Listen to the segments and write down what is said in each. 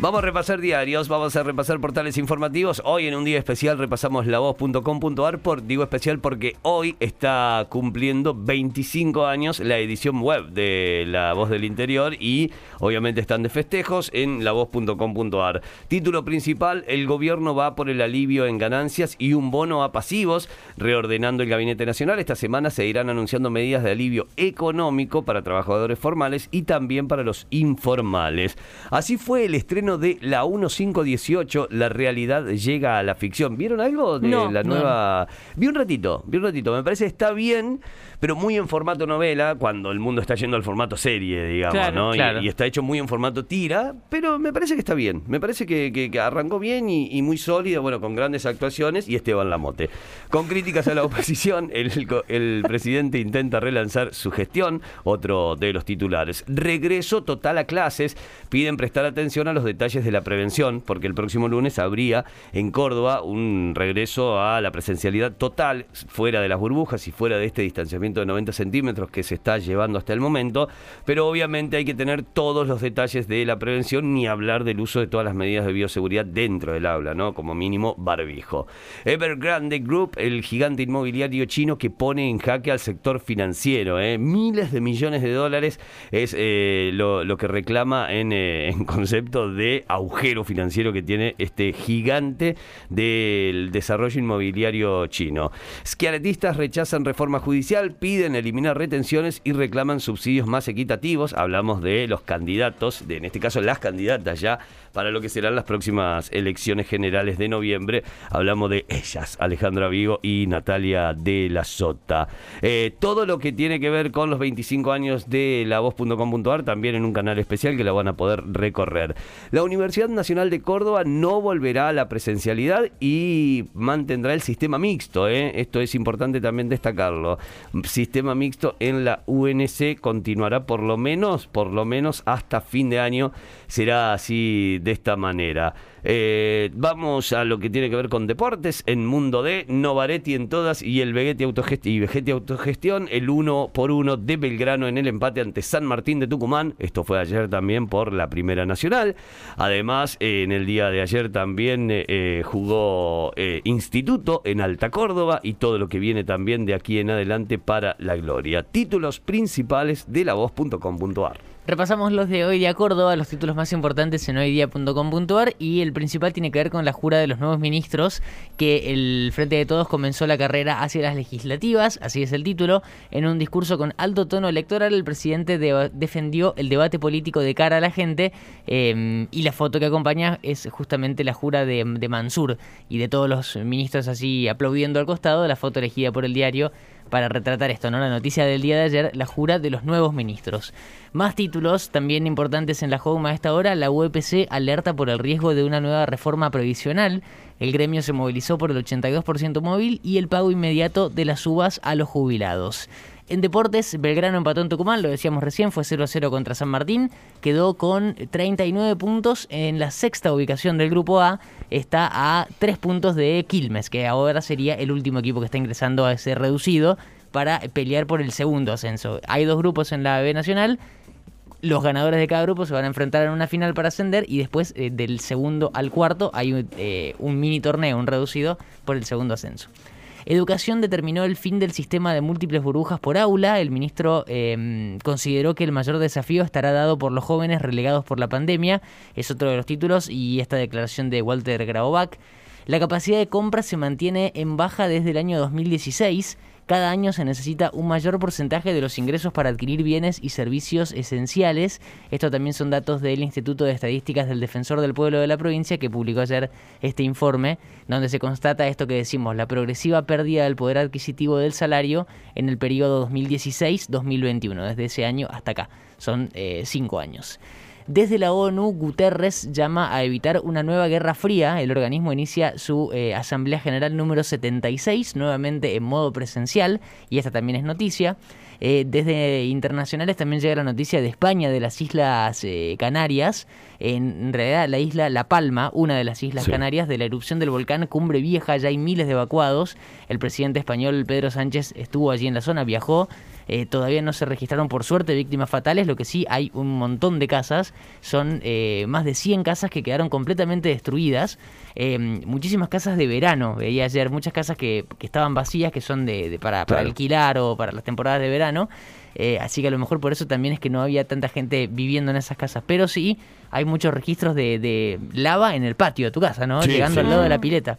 Vamos a repasar diarios, vamos a repasar portales informativos. Hoy en un día especial repasamos lavoz.com.ar, por, digo especial porque hoy está cumpliendo 25 años la edición web de La Voz del Interior y obviamente están de festejos en lavoz.com.ar. Título principal, el gobierno va por el alivio en ganancias y un bono a pasivos, reordenando el Gabinete Nacional. Esta semana se irán anunciando medidas de alivio económico para trabajadores formales y también para los informales. Así fue el estreno de la 1518, La realidad llega a la ficción. ¿Vieron algo de la nueva? Vi un ratito, vi un ratito. Me parece que está bien, pero muy en formato novela, cuando el mundo está yendo al formato serie, digamos, ¿no? Y, está hecho muy en formato tira, pero me parece que está bien. Me parece que, arrancó bien y, muy sólido, bueno, con grandes actuaciones y Esteban Lamote. Con críticas a la oposición, el, el presidente intenta relanzar su gestión, otro de los titulares. Regreso total a clases, piden prestar atención a los detalles detalles de la prevención, porque el próximo lunes habría en Córdoba un regreso a la presencialidad total, fuera de las burbujas y fuera de este distanciamiento de 90 centímetros que se está llevando hasta el momento, pero obviamente hay que tener todos los detalles de la prevención ni hablar del uso de todas las medidas de bioseguridad dentro del aula, ¿no? Como mínimo barbijo. Evergrande Group, el gigante inmobiliario chino que pone en jaque al sector financiero, ¿eh? miles de millones de dólares es eh, lo, que reclama en, eh, en concepto de agujero financiero que tiene este gigante del desarrollo inmobiliario chino. Schiarettistas rechazan reforma judicial, piden eliminar retenciones y reclaman subsidios más equitativos. Hablamos de los candidatos, de, en este caso las candidatas ya para lo que serán las próximas elecciones generales de noviembre. Hablamos de ellas, Alejandra Vigo y Natalia de la Sota. Eh, todo lo que tiene que ver con los 25 años de la voz.com.ar también en un canal especial que la van a poder recorrer. La Universidad Nacional de Córdoba no volverá a la presencialidad y mantendrá el sistema mixto. ¿eh? Esto es importante también destacarlo. Sistema mixto en la UNC continuará por lo menos, por lo menos hasta fin de año. Será así de esta manera. Eh, vamos a lo que tiene que ver con deportes. En Mundo D, Novaretti en todas y el Vegetti Autogestión, Autogestión, el uno por uno de Belgrano en el empate ante San Martín de Tucumán. Esto fue ayer también por la Primera Nacional. Además, eh, en el día de ayer también eh, jugó Instituto en Alta Córdoba y todo lo que viene también de aquí en adelante para la gloria. Títulos principales de la voz.com.ar. Repasamos los de hoy día Córdoba, los títulos más importantes en hoydía.com.ar y el principal tiene que ver con la jura de los nuevos ministros, que el Frente de Todos comenzó la carrera hacia las legislativas, así es el título. En un discurso con alto tono electoral, el presidente defendió el debate político de cara a la gente em, y la foto que acompaña es justamente la jura de, de Mansur y de todos los ministros así aplaudiendo al costado, la foto elegida por el diario para retratar esto, ¿no? La noticia del día de ayer, la jura de los nuevos ministros. Más títulos también importantes en la Home a esta hora, la UPC alerta por el riesgo de una nueva reforma provisional. El gremio se movilizó por el 82% móvil y el pago inmediato de las uvas a los jubilados. En deportes, Belgrano empató en Tucumán, lo decíamos recién, fue 0-0 contra San Martín, quedó con 39 puntos en la sexta ubicación del grupo A, está a 3 puntos de Quilmes, que ahora sería el último equipo que está ingresando a ese reducido para pelear por el segundo ascenso. Hay dos grupos en la B Nacional, los ganadores de cada grupo se van a enfrentar en una final para ascender y después eh, del segundo al cuarto hay eh, un mini torneo, un reducido por el segundo ascenso. Educación determinó el fin del sistema de múltiples burbujas por aula. El ministro em, consideró que el mayor desafío estará dado por los jóvenes relegados por la pandemia. Es otro de los títulos y esta declaración de Walter Graubach. La capacidad de compra se mantiene en baja desde el año 2016 cada año se necesita un mayor porcentaje de los ingresos para adquirir bienes y servicios esenciales. Esto también son datos del Instituto de Estadísticas del Defensor del Pueblo de la provincia que publicó ayer este informe donde se constata esto que decimos, la progresiva pérdida del poder adquisitivo del salario en el periodo 2016-2021, desde ese año hasta acá. Son eh, cinco años. Desde la ONU, Guterres llama a evitar una nueva guerra fría. El organismo inicia su eh, Asamblea General número 76, nuevamente en modo presencial, y esta también es noticia. Eh, desde internacionales también llega la noticia de España, de las Islas eh, Canarias. En realidad, la isla La Palma, una de las Islas Sí. Canarias, de la erupción del volcán Cumbre Vieja, ya hay miles de evacuados. El presidente español Pedro Sánchez estuvo allí en la zona, viajó. Eh, todavía no se registraron, por suerte, víctimas fatales. Lo que sí hay un montón de casas. Son eh, más de 100 casas que quedaron completamente destruidas. Eh, muchísimas casas de verano. Veía ayer muchas casas que, que estaban vacías, que son de, de- para, para Claro. alquilar o para las temporadas de verano. Eh, así que a lo mejor por eso también es que no había tanta gente viviendo en esas casas. Pero sí hay muchos registros de, de lava en el patio de tu casa, ¿no? Sí, Llegando sí. al lado de la pileta.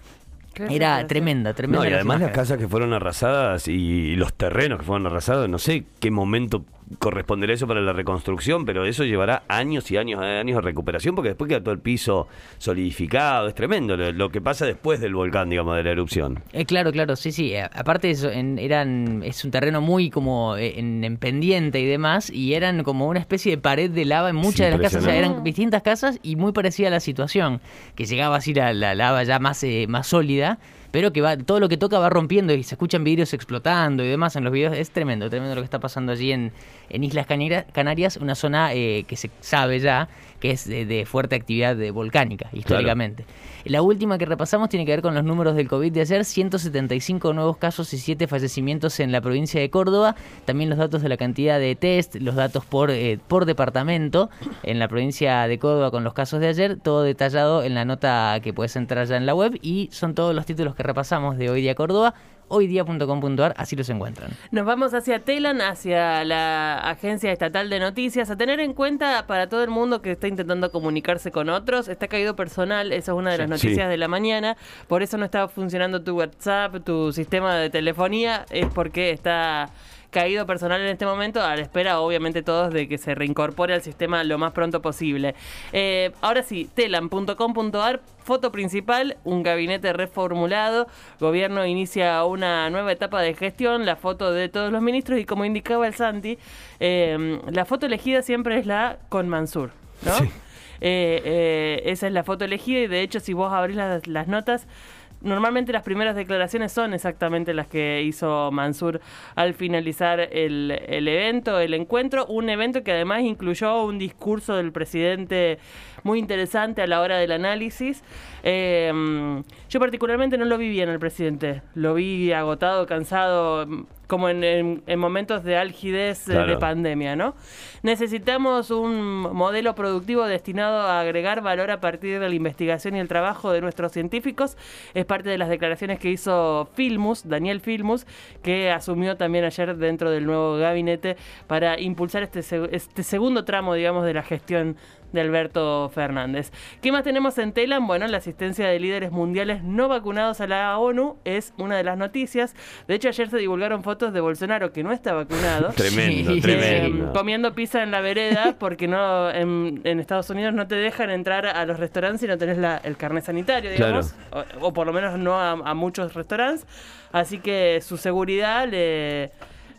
Era tremenda, tremenda. No, y además las casas que fueron arrasadas y los terrenos que fueron arrasados, no sé qué momento corresponderá eso para la reconstrucción, pero eso llevará años y años y años de recuperación porque después queda todo el piso solidificado, es tremendo lo, lo que pasa después del volcán, digamos, de la erupción. Eh, claro, claro, sí, sí. Eh, Aparte eso, en- eran, es un terreno muy como eh, en, en pendiente y demás, y eran como una especie de pared de lava en muchas de las casas. O sea, impresionante. eran distintas casas y muy parecida a la situación, que llegaba así la, la lava ya más, eh, más sólida, pero que va, todo lo que toca va rompiendo y se escuchan vidrios explotando y demás en los videos. Es tremendo, tremendo lo que está pasando allí en, en Islas Canarias, una zona eh, que se sabe ya que es de, de fuerte actividad de volcánica, históricamente. La última que repasamos tiene que ver con los números del COVID de ayer, 175 nuevos casos y 7 fallecimientos en la provincia de Córdoba, también los datos de la cantidad de test, los datos por, eh, por departamento en la provincia de Córdoba con los casos de ayer, todo detallado en la nota que puedes entrar ya en la web y son todos los títulos que repasamos de Hoy Día Córdoba, hoydia.com.ar, así los encuentran. Nos vamos hacia Telan, hacia la Agencia Estatal de Noticias, a tener en cuenta para todo el mundo que está intentando comunicarse con otros, está caído personal, esa es una de las Sí. noticias Sí. de la mañana, por eso no está funcionando tu WhatsApp, tu sistema de telefonía, es porque está caído personal en este momento, a la espera obviamente todos de que se reincorpore al sistema lo más pronto posible. Eh, ahora sí, telan.com.ar, foto principal, un gabinete reformulado, gobierno inicia una nueva etapa de gestión, la foto de todos los ministros y como indicaba el Santi, eh, la foto elegida siempre es la con Mansur, ¿no? Sí. Eh, eh, esa es la foto elegida y de hecho si vos abrís las, las notas, normalmente las primeras declaraciones son exactamente las que hizo Mansur al finalizar el, el evento, el encuentro, un evento que además incluyó un discurso del presidente muy interesante a la hora del análisis. Eh, yo particularmente no lo vi bien al presidente, lo vi agotado, cansado, como en, en- en momentos de algidez eh, de pandemia, ¿no? Necesitamos un modelo productivo destinado a agregar valor a partir de la investigación y el trabajo de nuestros científicos. Es parte de las declaraciones que hizo Filmus, Daniel Filmus, que asumió también ayer dentro del nuevo gabinete para impulsar este, este segundo tramo, digamos, de la gestión de Alberto Fernández. ¿Qué más tenemos en Telam? Bueno, la asistencia de líderes mundiales no vacunados a la ONU es una de las noticias. De hecho, ayer se divulgaron fotos de Bolsonaro que no está vacunado. Tremendo, Sí. tremendo. Eh, comiendo pizza en la vereda porque no en, en Estados Unidos no te dejan entrar a los restaurantes si no tenés la- el carnet sanitario, digamos, o, o por lo menos no a, a muchos restaurantes. Así que su seguridad le,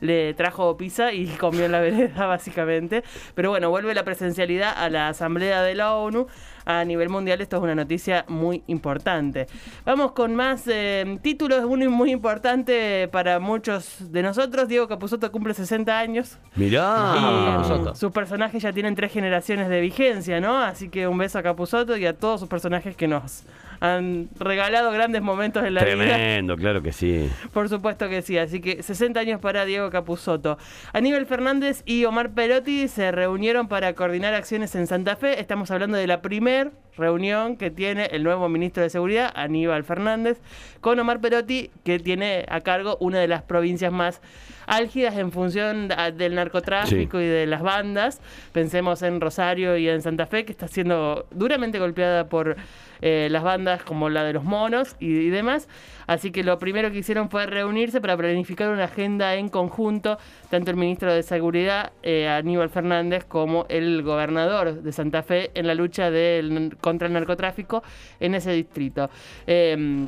le trajo pizza y comió en la vereda básicamente. Pero bueno, vuelve la presencialidad a la Asamblea de la ONU. A nivel mundial esto es una noticia muy importante. Vamos con más eh, títulos, uno muy importante para muchos de nosotros. Diego Capusotto cumple 60 años. Mirá. Y Capusotto. sus personajes ya tienen tres generaciones de vigencia, ¿no? Así que un beso a Capusotto y a todos sus personajes que nos han regalado grandes momentos en la vida. Tremendo, claro que sí. Por supuesto que sí, así que 60 años para Diego Capusotto. Aníbal Fernández y Omar Perotti se reunieron para coordinar acciones en Santa Fe. Estamos hablando de la primer reunión que tiene el nuevo ministro de Seguridad, Aníbal Fernández, con Omar Perotti, que tiene a cargo una de las provincias más álgidas en función del narcotráfico y de las bandas. Pensemos en Rosario y en Santa Fe, que está siendo duramente golpeada por eh, las bandas como la de los monos y, demás. Así que lo primero que hicieron fue reunirse para planificar una agenda en conjunto, tanto el ministro de Seguridad, eh, Aníbal Fernández, como el gobernador de Santa Fe en la lucha contra el narcotráfico en ese distrito. Eh,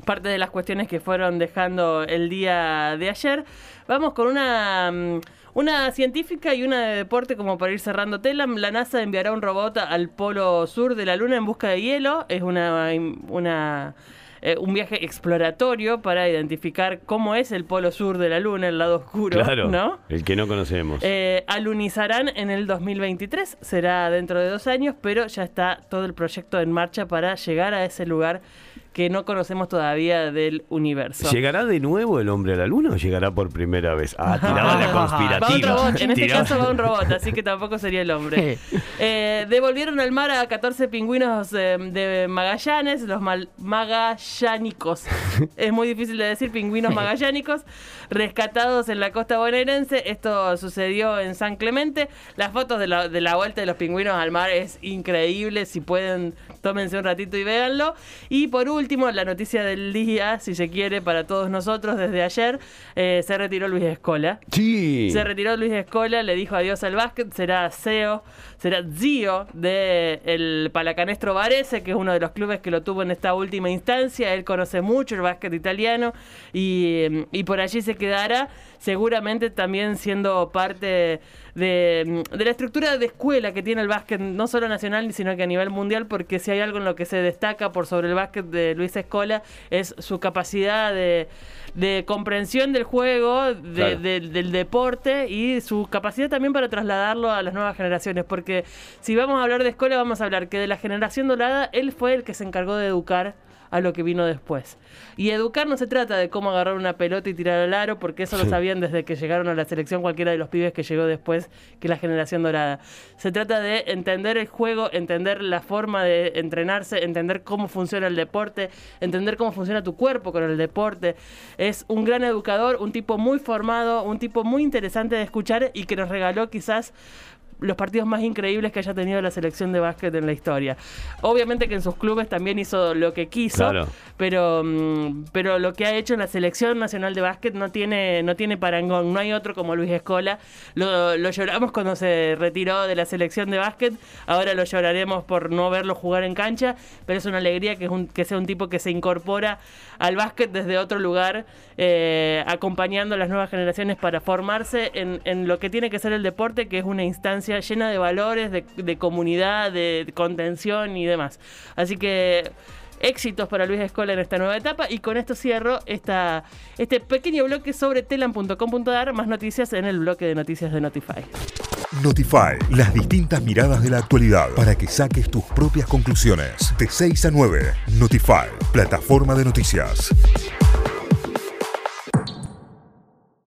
parte de las cuestiones que fueron dejando el día de ayer. Vamos con una, mm, Una científica y una de deporte, como para ir cerrando Telam. La NASA enviará un robot al polo sur de la Luna en busca de hielo. Es una, una eh, un viaje exploratorio para identificar cómo es el polo sur de la Luna, el lado oscuro, Claro, ¿no? el que no conocemos. Eh, alunizarán en el 2023, será dentro de dos años, pero ya está todo el proyecto en marcha para llegar a ese lugar que no conocemos todavía del universo. ¿Llegará de nuevo el hombre a la luna o llegará por primera vez? Ah, tiraba la Va un conspirativa. robot, en este caso va un robot, así que tampoco sería el hombre. Eh, devolvieron al mar a 14 pingüinos eh, de Magallanes, los magallánicos. es muy difícil de decir, pingüinos magallánicos, rescatados en la costa bonaerense. Esto sucedió en San Clemente. Las fotos de la, de la vuelta de los pingüinos al mar es increíble. Si pueden, tómense un ratito y véanlo. Y por último, la noticia del día, si se quiere, para todos nosotros, desde ayer, eh, se retiró Luis Escola. Sí. Se retiró Luis Escola, le dijo adiós al básquet, será CEO, será CEO del Palacanestro Varese, que es uno de los clubes que lo tuvo en esta última instancia. Él conoce mucho el básquet italiano y, y por allí se quedará, seguramente también siendo parte de, de la estructura de escuela que tiene el básquet, no solo nacional, sino que a nivel mundial, porque si hay algo en lo que se destaca por sobre el básquet de Luis Escola es su capacidad de, de comprensión del juego, de, Claro. del deporte y su capacidad también para trasladarlo a las nuevas generaciones. Porque si vamos a hablar de escuela, vamos a hablar que de la generación dorada, él fue el que se encargó de educar a lo que vino después. Y educar no se trata de cómo agarrar una pelota y tirar al aro, porque eso lo sabían desde que llegaron a la selección cualquiera de los pibes que llegó después que la generación dorada. Se trata de entender el juego, entender la forma de entrenarse, entender cómo funciona el deporte, entender cómo funciona tu cuerpo con el deporte. Es un gran educador, un tipo muy formado, un tipo muy interesante de escuchar y que nos regaló quizás los partidos más increíbles que haya tenido la selección de básquet en la historia. Obviamente que en sus clubes también hizo lo que quiso, Claro. pero, mm, pero lo que ha hecho en la selección nacional de básquet no tiene, no tiene parangón. No hay otro como Luis Escola. Lo, lo lloramos cuando se retiró de la selección de básquet. Ahora lo lloraremos por no verlo jugar en cancha, pero es una alegría que, es un- que sea un tipo que se incorpora al básquet desde otro lugar, eh, acompañando a las nuevas generaciones para formarse en, en lo que tiene que ser el deporte, que es una instancia llena de valores, de, comunidad, de contención y demás. Así que éxitos para Luis Escola en esta nueva etapa y con esto cierro este pequeño bloque sobre telan.com.ar, más noticias en el bloque de noticias de Notify. Notify, las distintas miradas de la actualidad para que saques tus propias conclusiones. De 6 a 9, Notify, plataforma de noticias.